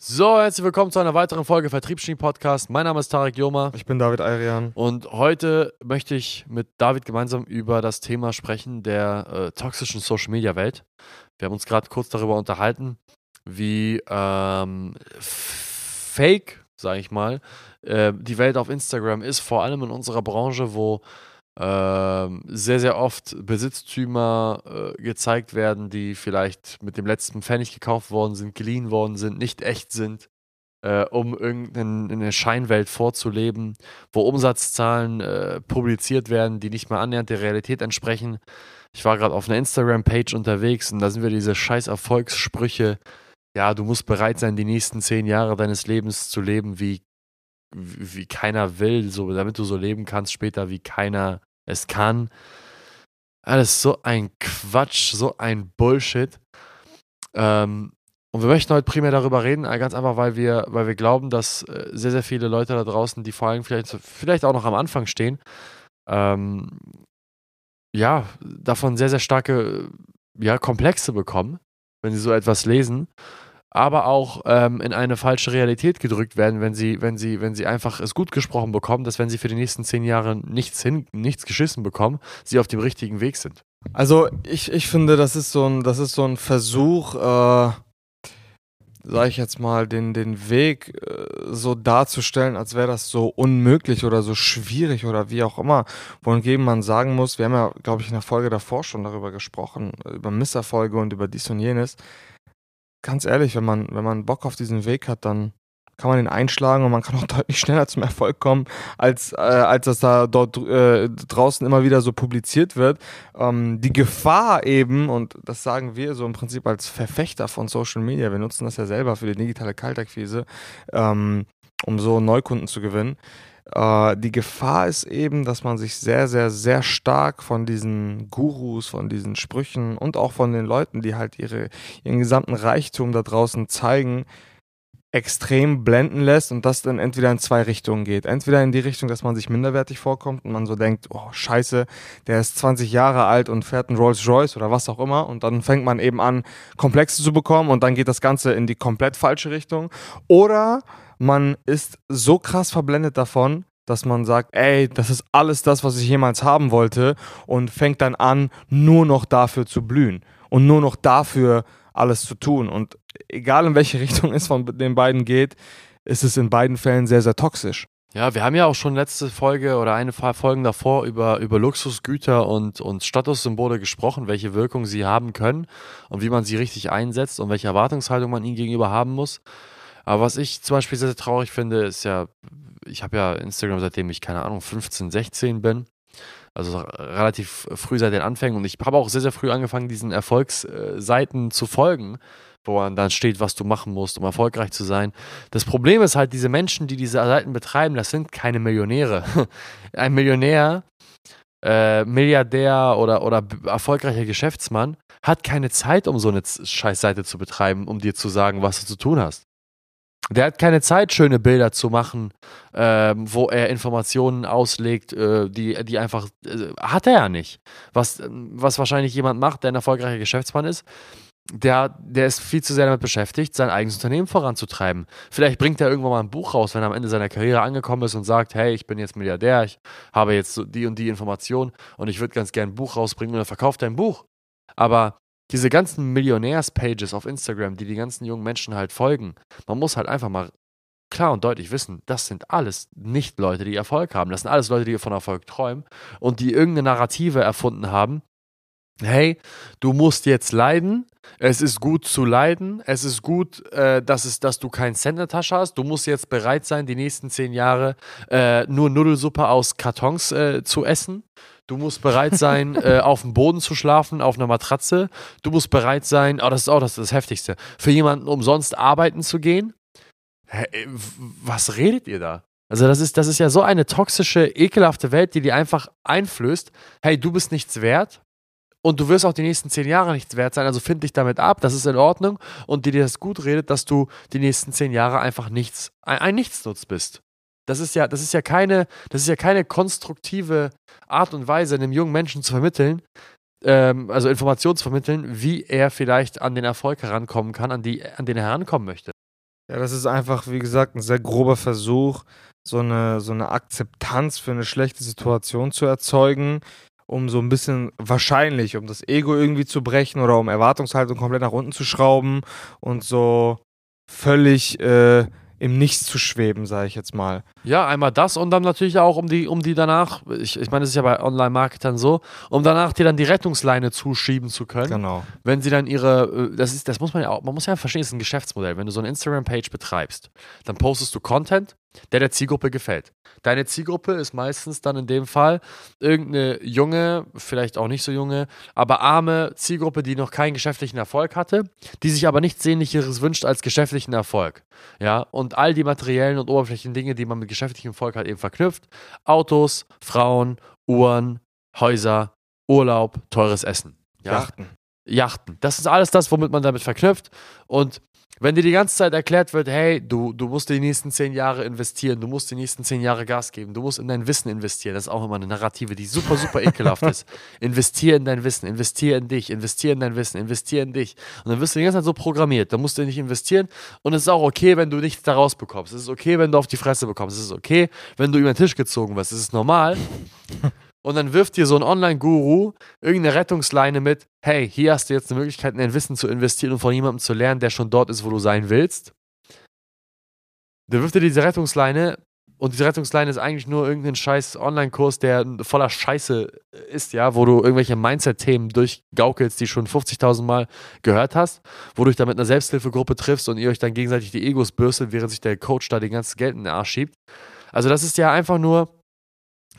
So, herzlich willkommen zu einer weiteren Folge Vertriebsschnee Podcast. Mein Name ist Tarek Joma Ich bin David Ayrian. und heute möchte ich mit David gemeinsam über das Thema sprechen der äh, toxischen Social Media Welt. Wir haben uns gerade kurz darüber unterhalten, wie ähm, fake, sage ich mal, äh, die Welt auf Instagram ist, vor allem in unserer Branche, wo sehr, sehr oft Besitztümer äh, gezeigt werden, die vielleicht mit dem letzten Pfennig gekauft worden sind, geliehen worden sind, nicht echt sind, äh, um irgendeine Scheinwelt vorzuleben, wo Umsatzzahlen äh, publiziert werden, die nicht mal annähernd der Realität entsprechen. Ich war gerade auf einer Instagram-Page unterwegs und da sind wir diese scheiß Erfolgssprüche. Ja, du musst bereit sein, die nächsten zehn Jahre deines Lebens zu leben, wie, wie, wie keiner will, so, damit du so leben kannst später, wie keiner es kann. Alles so ein Quatsch, so ein Bullshit. Ähm, und wir möchten heute primär darüber reden, äh, ganz einfach, weil wir, weil wir glauben, dass äh, sehr, sehr viele Leute da draußen, die vor allem vielleicht, vielleicht auch noch am Anfang stehen, ähm, ja, davon sehr, sehr starke ja, Komplexe bekommen, wenn sie so etwas lesen aber auch ähm, in eine falsche Realität gedrückt werden, wenn sie, wenn sie, wenn sie einfach es gut gesprochen bekommen, dass wenn sie für die nächsten zehn Jahre nichts hin, nichts geschissen bekommen, sie auf dem richtigen Weg sind. Also ich, ich finde, das ist so ein, das ist so ein Versuch, äh, sage ich jetzt mal, den, den Weg äh, so darzustellen, als wäre das so unmöglich oder so schwierig oder wie auch immer. Wohingegen man sagen muss, wir haben ja, glaube ich, in der Folge davor schon darüber gesprochen, über Misserfolge und über dies und jenes ganz ehrlich, wenn man, wenn man Bock auf diesen Weg hat, dann kann man ihn einschlagen und man kann auch deutlich schneller zum Erfolg kommen, als, äh, als das da dort äh, draußen immer wieder so publiziert wird. Ähm, die Gefahr eben, und das sagen wir so im Prinzip als Verfechter von Social Media, wir nutzen das ja selber für die digitale Kaltakquise, ähm, um so Neukunden zu gewinnen, äh, die Gefahr ist eben, dass man sich sehr, sehr, sehr stark von diesen Gurus, von diesen Sprüchen und auch von den Leuten, die halt ihre, ihren gesamten Reichtum da draußen zeigen, extrem blenden lässt und das dann entweder in zwei Richtungen geht. Entweder in die Richtung, dass man sich minderwertig vorkommt und man so denkt, oh scheiße, der ist 20 Jahre alt und fährt einen Rolls Royce oder was auch immer und dann fängt man eben an, Komplexe zu bekommen und dann geht das Ganze in die komplett falsche Richtung. Oder man ist so krass verblendet davon, dass man sagt, ey, das ist alles das, was ich jemals haben wollte und fängt dann an, nur noch dafür zu blühen und nur noch dafür alles zu tun. Und egal in welche Richtung es von den beiden geht, ist es in beiden Fällen sehr, sehr toxisch. Ja, wir haben ja auch schon letzte Folge oder eine paar Folgen davor über, über Luxusgüter und, und Statussymbole gesprochen, welche Wirkung sie haben können und wie man sie richtig einsetzt und welche Erwartungshaltung man ihnen gegenüber haben muss. Aber was ich zum Beispiel sehr, sehr traurig finde, ist ja, ich habe ja Instagram seitdem ich, keine Ahnung, 15, 16 bin. Also relativ früh seit den Anfängen. Und ich habe auch sehr, sehr früh angefangen, diesen Erfolgsseiten zu folgen, wo dann steht, was du machen musst, um erfolgreich zu sein. Das Problem ist halt, diese Menschen, die diese Seiten betreiben, das sind keine Millionäre. Ein Millionär, äh, Milliardär oder, oder erfolgreicher Geschäftsmann hat keine Zeit, um so eine Scheißseite zu betreiben, um dir zu sagen, was du zu tun hast. Der hat keine Zeit, schöne Bilder zu machen, ähm, wo er Informationen auslegt, äh, die, die einfach, äh, hat er ja nicht. Was, was wahrscheinlich jemand macht, der ein erfolgreicher Geschäftsmann ist, der, der ist viel zu sehr damit beschäftigt, sein eigenes Unternehmen voranzutreiben. Vielleicht bringt er irgendwann mal ein Buch raus, wenn er am Ende seiner Karriere angekommen ist und sagt, hey, ich bin jetzt Milliardär, ich habe jetzt so die und die Informationen und ich würde ganz gerne ein Buch rausbringen und er verkauft ein Buch. Aber diese ganzen Millionärs-Pages auf Instagram, die die ganzen jungen Menschen halt folgen, man muss halt einfach mal klar und deutlich wissen, das sind alles nicht Leute, die Erfolg haben. Das sind alles Leute, die von Erfolg träumen und die irgendeine Narrative erfunden haben. Hey, du musst jetzt leiden. Es ist gut zu leiden. Es ist gut, äh, dass, es, dass du keinen Cent in der Tasche hast. Du musst jetzt bereit sein, die nächsten zehn Jahre äh, nur Nudelsuppe aus Kartons äh, zu essen. Du musst bereit sein, äh, auf dem Boden zu schlafen, auf einer Matratze. Du musst bereit sein, oh, das ist auch das, das Heftigste, für jemanden umsonst arbeiten zu gehen. Hä, äh, was redet ihr da? Also das ist, das ist ja so eine toxische, ekelhafte Welt, die dir einfach einflößt, hey, du bist nichts wert und du wirst auch die nächsten zehn Jahre nichts wert sein, also find dich damit ab, das ist in Ordnung und die dir das gut redet, dass du die nächsten zehn Jahre einfach nichts, ein, ein Nichtsnutz bist. Das ist ja, das ist ja keine, das ist ja keine konstruktive Art und Weise, einem jungen Menschen zu vermitteln, ähm, also Informationen zu vermitteln, wie er vielleicht an den Erfolg herankommen kann, an, die, an den er herankommen möchte. Ja, das ist einfach, wie gesagt, ein sehr grober Versuch, so eine, so eine Akzeptanz für eine schlechte Situation zu erzeugen, um so ein bisschen wahrscheinlich, um das Ego irgendwie zu brechen oder um Erwartungshaltung komplett nach unten zu schrauben und so völlig äh, im Nichts zu schweben, sage ich jetzt mal. Ja, einmal das und dann natürlich auch, um die, um die danach, ich, ich meine, das ist ja bei Online-Marketern so, um danach dir dann die Rettungsleine zuschieben zu können. Genau. Wenn sie dann ihre, äh, das ist, das muss man ja auch, man muss ja verstehen, es ist ein Geschäftsmodell. Wenn du so eine Instagram-Page betreibst, dann postest du Content, der der Zielgruppe gefällt. Deine Zielgruppe ist meistens dann in dem Fall irgendeine junge, vielleicht auch nicht so junge, aber arme Zielgruppe, die noch keinen geschäftlichen Erfolg hatte, die sich aber nichts Sehnlicheres wünscht als geschäftlichen Erfolg. Ja, und all die materiellen und oberflächlichen Dinge, die man mit geschäftlichem Erfolg halt eben verknüpft: Autos, Frauen, Uhren, Häuser, Urlaub, teures Essen. Ja? Yachten. Yachten. Das ist alles das, womit man damit verknüpft. Und wenn dir die ganze Zeit erklärt wird, hey, du, du musst die nächsten zehn Jahre investieren, du musst die nächsten zehn Jahre Gas geben, du musst in dein Wissen investieren, das ist auch immer eine Narrative, die super, super ekelhaft ist. Investier in dein Wissen, investier in dich, investier in dein Wissen, investier in dich. Und dann wirst du die ganze Zeit so programmiert, dann musst du nicht investieren und es ist auch okay, wenn du nichts daraus bekommst. Es ist okay, wenn du auf die Fresse bekommst. Es ist okay, wenn du über den Tisch gezogen wirst. Es ist normal und dann wirft dir so ein Online-Guru irgendeine Rettungsleine mit, hey, hier hast du jetzt eine Möglichkeit, in dein Wissen zu investieren und von jemandem zu lernen, der schon dort ist, wo du sein willst. Dann wirft dir diese Rettungsleine und diese Rettungsleine ist eigentlich nur irgendein scheiß Online-Kurs, der voller Scheiße ist, ja, wo du irgendwelche Mindset-Themen durchgaukelst, die schon 50.000 Mal gehört hast, wo du dich da mit einer Selbsthilfegruppe triffst und ihr euch dann gegenseitig die Egos bürstet, während sich der Coach da den ganzen Geld in den Arsch schiebt. Also das ist ja einfach nur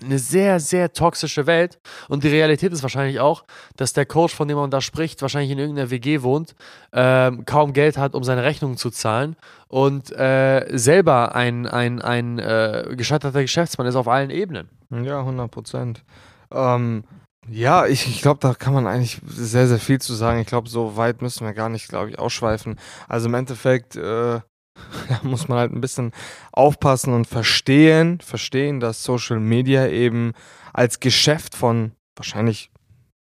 eine sehr, sehr toxische Welt. Und die Realität ist wahrscheinlich auch, dass der Coach, von dem man da spricht, wahrscheinlich in irgendeiner WG wohnt, ähm, kaum Geld hat, um seine Rechnungen zu zahlen und äh, selber ein, ein, ein äh, gescheiterter Geschäftsmann ist auf allen Ebenen. Ja, 100 Prozent. Ähm, ja, ich, ich glaube, da kann man eigentlich sehr, sehr viel zu sagen. Ich glaube, so weit müssen wir gar nicht, glaube ich, ausschweifen. Also im Endeffekt äh, da muss man halt ein bisschen aufpassen und verstehen, verstehen, dass Social Media eben als Geschäft von wahrscheinlich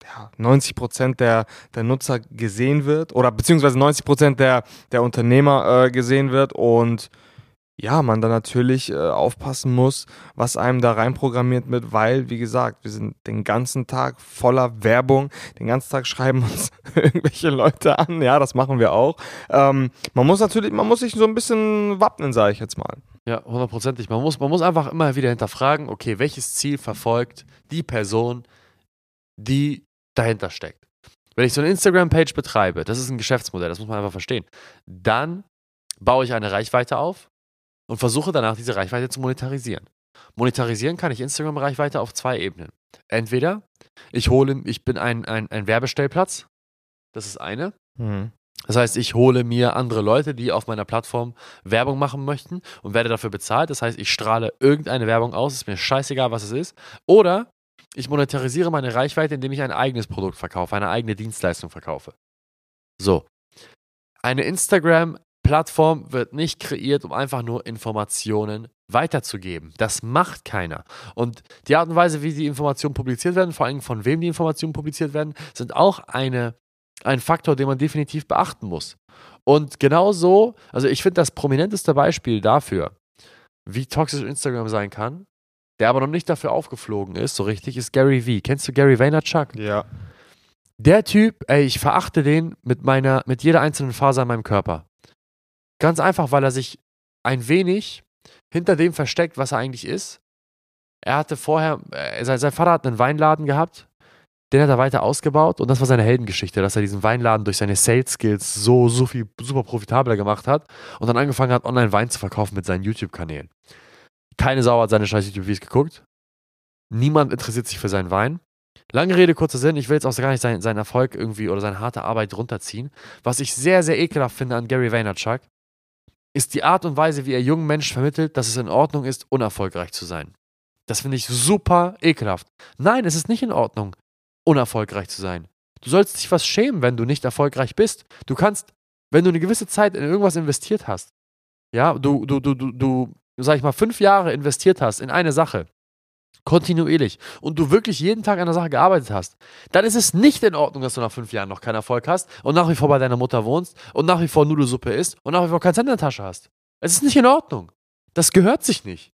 ja, 90 Prozent der, der Nutzer gesehen wird oder beziehungsweise 90 Prozent der, der Unternehmer äh, gesehen wird und ja, man dann natürlich äh, aufpassen muss, was einem da reinprogrammiert wird, weil, wie gesagt, wir sind den ganzen Tag voller Werbung, den ganzen Tag schreiben uns irgendwelche Leute an, ja, das machen wir auch. Ähm, man muss natürlich, man muss sich so ein bisschen wappnen, sage ich jetzt mal. Ja, hundertprozentig. Man muss, man muss einfach immer wieder hinterfragen, okay, welches Ziel verfolgt die Person, die dahinter steckt. Wenn ich so eine Instagram-Page betreibe, das ist ein Geschäftsmodell, das muss man einfach verstehen, dann baue ich eine Reichweite auf, und versuche danach diese Reichweite zu monetarisieren. Monetarisieren kann ich Instagram-Reichweite auf zwei Ebenen. Entweder ich hole, ich bin ein, ein, ein Werbestellplatz, das ist eine. Mhm. Das heißt, ich hole mir andere Leute, die auf meiner Plattform Werbung machen möchten und werde dafür bezahlt. Das heißt, ich strahle irgendeine Werbung aus, ist mir scheißegal, was es ist. Oder ich monetarisiere meine Reichweite, indem ich ein eigenes Produkt verkaufe, eine eigene Dienstleistung verkaufe. So. Eine Instagram Plattform wird nicht kreiert, um einfach nur Informationen weiterzugeben. Das macht keiner. Und die Art und Weise, wie die Informationen publiziert werden, vor allem von wem die Informationen publiziert werden, sind auch eine, ein Faktor, den man definitiv beachten muss. Und genauso, also ich finde das prominenteste Beispiel dafür, wie toxisch Instagram sein kann, der aber noch nicht dafür aufgeflogen ist, so richtig, ist Gary Vee. Kennst du Gary Vaynerchuk? Ja. Der Typ, ey, ich verachte den mit meiner, mit jeder einzelnen Faser in meinem Körper. Ganz einfach, weil er sich ein wenig hinter dem versteckt, was er eigentlich ist. Er hatte vorher, äh, sein Vater hat einen Weinladen gehabt, den hat er weiter ausgebaut und das war seine Heldengeschichte, dass er diesen Weinladen durch seine Sales Skills so, so viel super profitabler gemacht hat und dann angefangen hat, online Wein zu verkaufen mit seinen YouTube-Kanälen. Keine Sau hat seine scheiß YouTube-Videos geguckt. Niemand interessiert sich für seinen Wein. Lange Rede, kurzer Sinn, ich will jetzt auch gar nicht seinen, seinen Erfolg irgendwie oder seine harte Arbeit runterziehen. Was ich sehr, sehr ekelhaft finde an Gary Vaynerchuk, ist die Art und Weise, wie er jungen Menschen vermittelt, dass es in Ordnung ist, unerfolgreich zu sein. Das finde ich super ekelhaft. Nein, es ist nicht in Ordnung, unerfolgreich zu sein. Du sollst dich was schämen, wenn du nicht erfolgreich bist. Du kannst, wenn du eine gewisse Zeit in irgendwas investiert hast, ja, du, du, du, du, du, sag ich mal, fünf Jahre investiert hast in eine Sache, kontinuierlich und du wirklich jeden Tag an der Sache gearbeitet hast, dann ist es nicht in Ordnung, dass du nach fünf Jahren noch keinen Erfolg hast und nach wie vor bei deiner Mutter wohnst und nach wie vor Nudelsuppe isst und nach wie vor kein Cent in der Tasche hast. Es ist nicht in Ordnung. Das gehört sich nicht.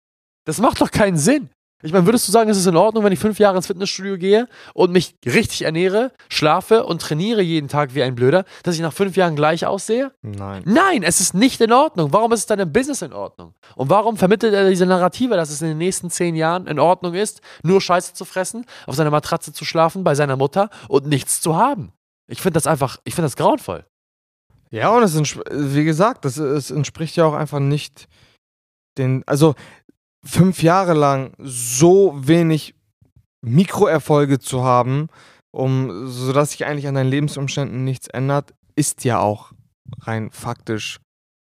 Das macht doch keinen Sinn. Ich meine, würdest du sagen, es ist in Ordnung, wenn ich fünf Jahre ins Fitnessstudio gehe und mich richtig ernähre, schlafe und trainiere jeden Tag wie ein Blöder, dass ich nach fünf Jahren gleich aussehe? Nein. Nein, es ist nicht in Ordnung. Warum ist es dann im Business in Ordnung? Und warum vermittelt er diese Narrative, dass es in den nächsten zehn Jahren in Ordnung ist, nur Scheiße zu fressen, auf seiner Matratze zu schlafen, bei seiner Mutter und nichts zu haben? Ich finde das einfach, ich finde das grauenvoll. Ja, und es wie gesagt, das, es entspricht ja auch einfach nicht den, also fünf Jahre lang so wenig Mikroerfolge zu haben, um, sodass sich eigentlich an deinen Lebensumständen nichts ändert, ist ja auch rein faktisch,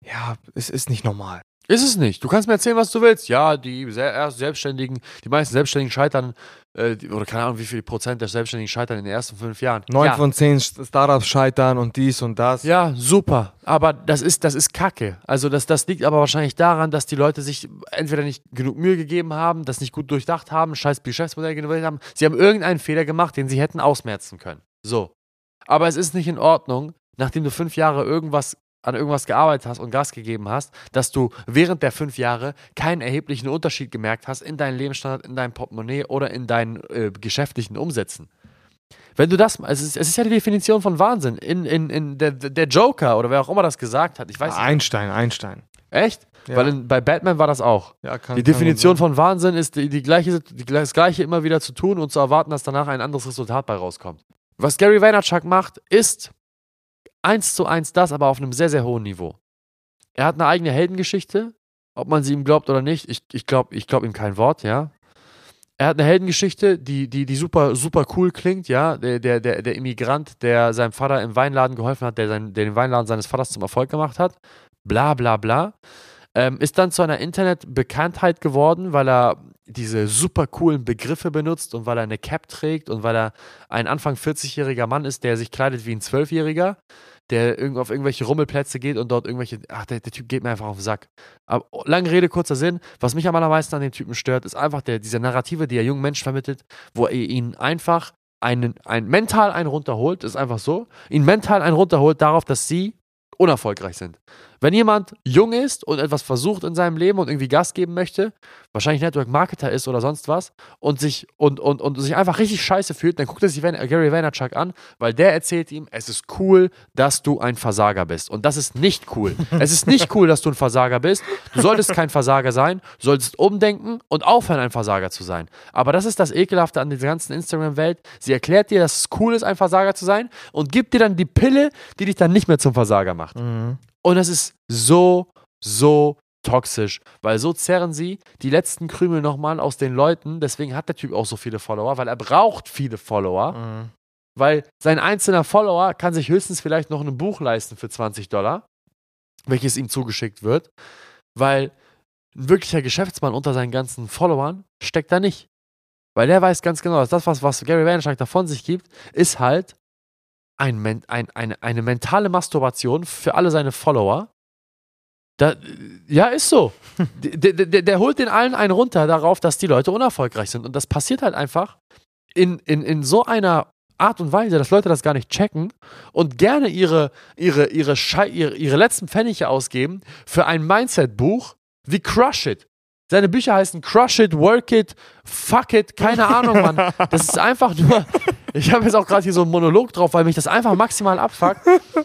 ja, es ist nicht normal. Ist es nicht. Du kannst mir erzählen, was du willst. Ja, die Selbstständigen, die meisten Selbstständigen scheitern, äh, oder keine Ahnung, wie viel Prozent der Selbstständigen scheitern in den ersten fünf Jahren. Neun ja. von zehn Startups scheitern und dies und das. Ja, super. Aber das ist, das ist Kacke. Also das, das liegt aber wahrscheinlich daran, dass die Leute sich entweder nicht genug Mühe gegeben haben, das nicht gut durchdacht haben, scheiß Geschäftsmodell gewählt haben. Sie haben irgendeinen Fehler gemacht, den sie hätten ausmerzen können. So. Aber es ist nicht in Ordnung, nachdem du fünf Jahre irgendwas an irgendwas gearbeitet hast und Gas gegeben hast, dass du während der fünf Jahre keinen erheblichen Unterschied gemerkt hast in deinem Lebensstandard, in deinem Portemonnaie oder in deinen äh, geschäftlichen Umsätzen. Wenn du das, es ist, es ist ja die Definition von Wahnsinn. In, in, in der, der Joker oder wer auch immer das gesagt hat, ich weiß nicht. Einstein, Einstein. Echt? Ja. Weil in, bei Batman war das auch. Ja, kann, die Definition von Wahnsinn ist die, die gleiche, die, das gleiche immer wieder zu tun und zu erwarten, dass danach ein anderes Resultat bei rauskommt. Was Gary Vaynerchuk macht, ist eins zu eins das, aber auf einem sehr, sehr hohen Niveau. Er hat eine eigene Heldengeschichte, ob man sie ihm glaubt oder nicht. Ich, ich glaube ich glaub ihm kein Wort, ja. Er hat eine Heldengeschichte, die, die, die super, super cool klingt, ja. Der, der, der, der Immigrant, der seinem Vater im Weinladen geholfen hat, der, sein, der den Weinladen seines Vaters zum Erfolg gemacht hat. Bla, bla, bla. Ähm, ist dann zu einer Internetbekanntheit geworden, weil er diese super coolen Begriffe benutzt und weil er eine Cap trägt und weil er ein Anfang 40-jähriger Mann ist, der sich kleidet wie ein Zwölfjähriger der auf irgendwelche Rummelplätze geht und dort irgendwelche, ach, der, der, Typ geht mir einfach auf den Sack. Aber lange Rede, kurzer Sinn, was mich am allermeisten an dem Typen stört, ist einfach der, diese Narrative, die er jungen Menschen vermittelt, wo er ihn einfach einen, ein, mental einen runterholt, ist einfach so, ihn mental einen runterholt darauf, dass sie unerfolgreich sind. Wenn jemand jung ist und etwas versucht in seinem Leben und irgendwie Gas geben möchte, wahrscheinlich Network Marketer ist oder sonst was und sich und, und, und sich einfach richtig scheiße fühlt, dann guckt er sich Gary Vaynerchuk an, weil der erzählt ihm, es ist cool, dass du ein Versager bist. Und das ist nicht cool. es ist nicht cool, dass du ein Versager bist. Du solltest kein Versager sein, du solltest umdenken und aufhören, ein Versager zu sein. Aber das ist das Ekelhafte an dieser ganzen Instagram-Welt. Sie erklärt dir, dass es cool ist, ein Versager zu sein und gibt dir dann die Pille, die dich dann nicht mehr zum Versager macht. Mhm. Und das ist so, so toxisch, weil so zerren sie die letzten Krümel nochmal aus den Leuten. Deswegen hat der Typ auch so viele Follower, weil er braucht viele Follower. Mhm. Weil sein einzelner Follower kann sich höchstens vielleicht noch ein Buch leisten für 20 Dollar, welches ihm zugeschickt wird. Weil ein wirklicher Geschäftsmann unter seinen ganzen Followern steckt da nicht. Weil der weiß ganz genau, dass das, was, was Gary Vaynerchuk davon sich gibt, ist halt ein, ein, eine, eine mentale Masturbation für alle seine Follower. Da, ja, ist so. der, der, der, holt den allen einen runter darauf, dass die Leute unerfolgreich sind. Und das passiert halt einfach in, in, in so einer Art und Weise, dass Leute das gar nicht checken und gerne ihre, ihre, ihre, ihre, ihre letzten Pfennige ausgeben für ein Mindset-Buch wie Crush It. Seine Bücher heißen Crush It, Work It, Fuck It, keine Ahnung, Mann. Das ist einfach nur, ich habe jetzt auch gerade hier so einen Monolog drauf, weil mich das einfach maximal abfuckt,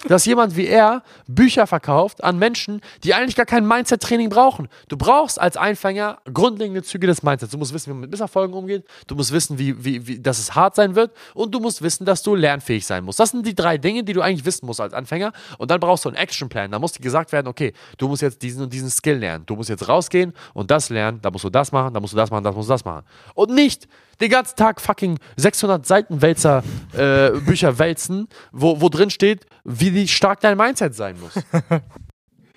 dass jemand wie er Bücher verkauft an Menschen, die eigentlich gar kein Mindset-Training brauchen. Du brauchst als Einfänger grundlegende Züge des Mindsets. Du musst wissen, wie man mit Misserfolgen umgeht. Du musst wissen, wie, wie, wie, dass es hart sein wird. Und du musst wissen, dass du lernfähig sein musst. Das sind die drei Dinge, die du eigentlich wissen musst als Anfänger. Und dann brauchst du einen Actionplan. Da muss dir gesagt werden, okay, du musst jetzt diesen und diesen Skill lernen. Du musst jetzt rausgehen und das lernen. Da musst du das machen, da musst du das machen, da musst du das machen. Und nicht den ganzen Tag fucking 600 Seitenwälzer äh, Bücher wälzen, wo, wo drin steht, wie stark dein Mindset sein muss.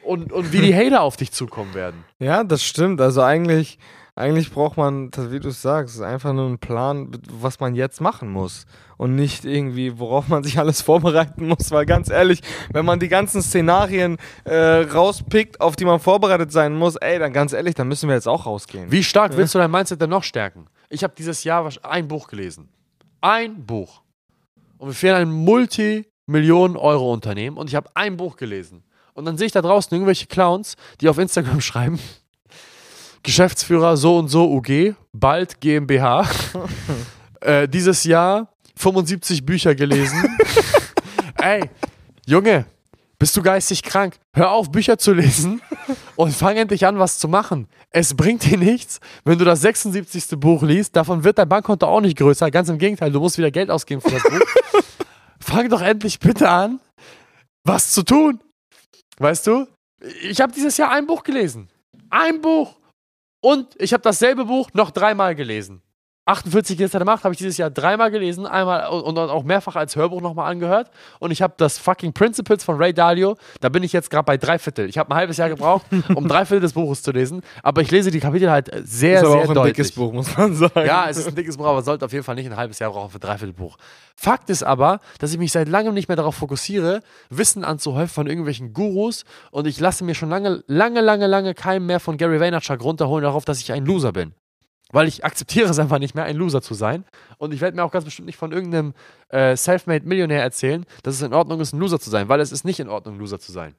und, und wie die Hater auf dich zukommen werden. Ja, das stimmt. Also eigentlich, eigentlich braucht man, wie du es sagst, einfach nur einen Plan, was man jetzt machen muss. Und nicht irgendwie, worauf man sich alles vorbereiten muss. Weil ganz ehrlich, wenn man die ganzen Szenarien äh, rauspickt, auf die man vorbereitet sein muss, ey, dann ganz ehrlich, dann müssen wir jetzt auch rausgehen. Wie stark willst du dein Mindset denn noch stärken? Ich habe dieses Jahr ein Buch gelesen. Ein Buch. Und wir führen ein Multimillionen-Euro-Unternehmen und ich habe ein Buch gelesen. Und dann sehe ich da draußen irgendwelche Clowns, die auf Instagram schreiben, Geschäftsführer so und so UG, bald GmbH, äh, dieses Jahr 75 Bücher gelesen. Ey, Junge, bist du geistig krank? Hör auf, Bücher zu lesen und fang endlich an, was zu machen. Es bringt dir nichts, wenn du das 76. Buch liest. Davon wird dein Bankkonto auch nicht größer. Ganz im Gegenteil, du musst wieder Geld ausgeben für das Buch. fang doch endlich bitte an, was zu tun. Weißt du? Ich habe dieses Jahr ein Buch gelesen. Ein Buch. Und ich habe dasselbe Buch noch dreimal gelesen. 48 Gilster der Macht habe ich dieses Jahr dreimal gelesen, einmal und auch mehrfach als Hörbuch nochmal angehört. Und ich habe das fucking Principles von Ray Dalio, da bin ich jetzt gerade bei drei Viertel. Ich habe ein halbes Jahr gebraucht, um drei Viertel des Buches zu lesen. Aber ich lese die Kapitel halt sehr, ist aber sehr auch ein deutlich. dickes Buch, muss man sagen. Ja, es ist ein dickes Buch, aber sollte auf jeden Fall nicht ein halbes Jahr brauchen für drei Viertel Buch. Fakt ist aber, dass ich mich seit langem nicht mehr darauf fokussiere, Wissen anzuhäufen von irgendwelchen Gurus. Und ich lasse mir schon lange, lange, lange, lange keinen mehr von Gary Vaynerchuk runterholen darauf, dass ich ein Loser bin. Weil ich akzeptiere es einfach nicht mehr, ein Loser zu sein. Und ich werde mir auch ganz bestimmt nicht von irgendeinem äh, Selfmade-Millionär erzählen, dass es in Ordnung ist, ein Loser zu sein, weil es ist nicht in Ordnung, Loser zu sein.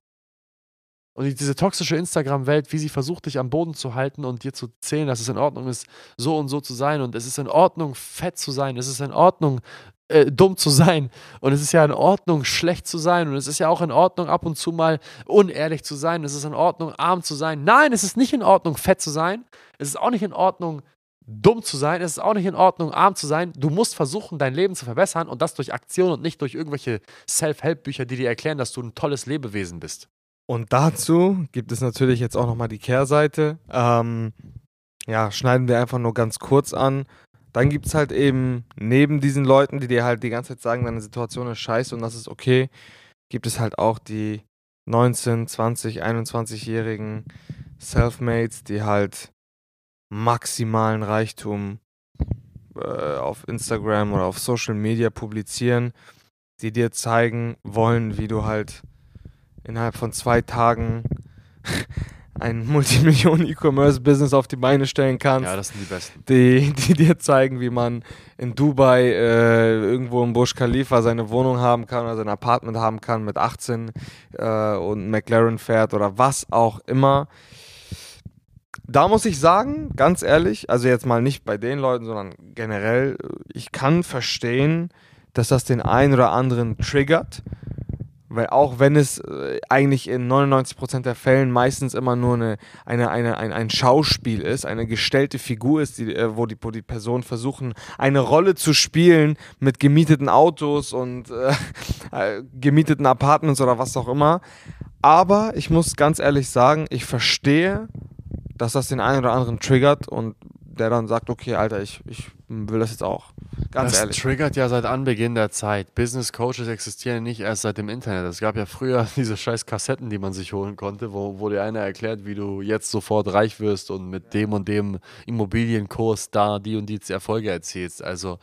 Und diese toxische Instagram-Welt, wie sie versucht, dich am Boden zu halten und dir zu zählen, dass es in Ordnung ist, so und so zu sein. Und es ist in Ordnung, fett zu sein. Es ist in Ordnung, äh, dumm zu sein. Und es ist ja in Ordnung, schlecht zu sein. Und es ist ja auch in Ordnung, ab und zu mal unehrlich zu sein. Es ist in Ordnung, arm zu sein. Nein, es ist nicht in Ordnung, fett zu sein. Es ist auch nicht in Ordnung, dumm zu sein. Es ist auch nicht in Ordnung, arm zu sein. Du musst versuchen, dein Leben zu verbessern und das durch Aktion und nicht durch irgendwelche Self-Help-Bücher, die dir erklären, dass du ein tolles Lebewesen bist. Und dazu gibt es natürlich jetzt auch nochmal die Kehrseite. Ähm, ja, schneiden wir einfach nur ganz kurz an. Dann gibt es halt eben neben diesen Leuten, die dir halt die ganze Zeit sagen, deine Situation ist scheiße und das ist okay, gibt es halt auch die 19, 20, 21-jährigen Selfmates, die halt maximalen Reichtum äh, auf Instagram oder auf Social Media publizieren, die dir zeigen wollen, wie du halt innerhalb von zwei Tagen ein Multimillionen-E-Commerce-Business auf die Beine stellen kannst. Ja, das sind die besten. Die, die dir zeigen, wie man in Dubai äh, irgendwo im Burj Khalifa seine Wohnung haben kann oder sein Apartment haben kann mit 18 äh, und McLaren fährt oder was auch immer da muss ich sagen, ganz ehrlich, also jetzt mal nicht bei den Leuten, sondern generell, ich kann verstehen, dass das den einen oder anderen triggert. Weil auch wenn es äh, eigentlich in 99% der Fällen meistens immer nur eine, eine, eine, ein, ein Schauspiel ist, eine gestellte Figur ist, die, äh, wo, die, wo die Personen versuchen, eine Rolle zu spielen mit gemieteten Autos und äh, äh gemieteten Apartments oder was auch immer. Aber ich muss ganz ehrlich sagen, ich verstehe, dass das den einen oder anderen triggert und der dann sagt, okay, Alter, ich, ich will das jetzt auch. Ganz das ehrlich. triggert ja seit Anbeginn der Zeit. Business Coaches existieren nicht erst seit dem Internet. Es gab ja früher diese scheiß Kassetten, die man sich holen konnte, wo, wo dir einer erklärt, wie du jetzt sofort reich wirst und mit dem und dem Immobilienkurs da die und die Erfolge erzielst. Also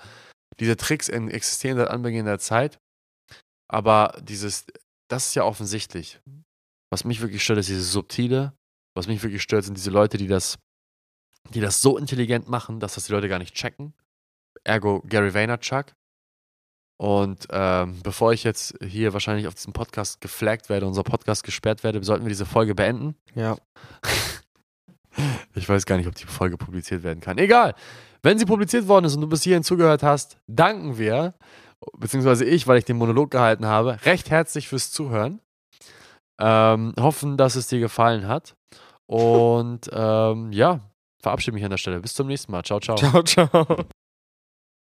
diese Tricks existieren seit Anbeginn der Zeit. Aber dieses, das ist ja offensichtlich. Was mich wirklich stört, ist dieses Subtile, was mich wirklich stört, sind diese Leute, die das, die das so intelligent machen, dass das die Leute gar nicht checken. Ergo Gary Vaynerchuk. Und ähm, bevor ich jetzt hier wahrscheinlich auf diesem Podcast geflaggt werde, unser Podcast gesperrt werde, sollten wir diese Folge beenden. Ja. ich weiß gar nicht, ob die Folge publiziert werden kann. Egal. Wenn sie publiziert worden ist und du bis hierhin zugehört hast, danken wir, beziehungsweise ich, weil ich den Monolog gehalten habe, recht herzlich fürs Zuhören. Ähm, hoffen, dass es dir gefallen hat. Und ähm, ja, verabschiede mich an der Stelle. Bis zum nächsten Mal. Ciao, ciao. Ciao, ciao.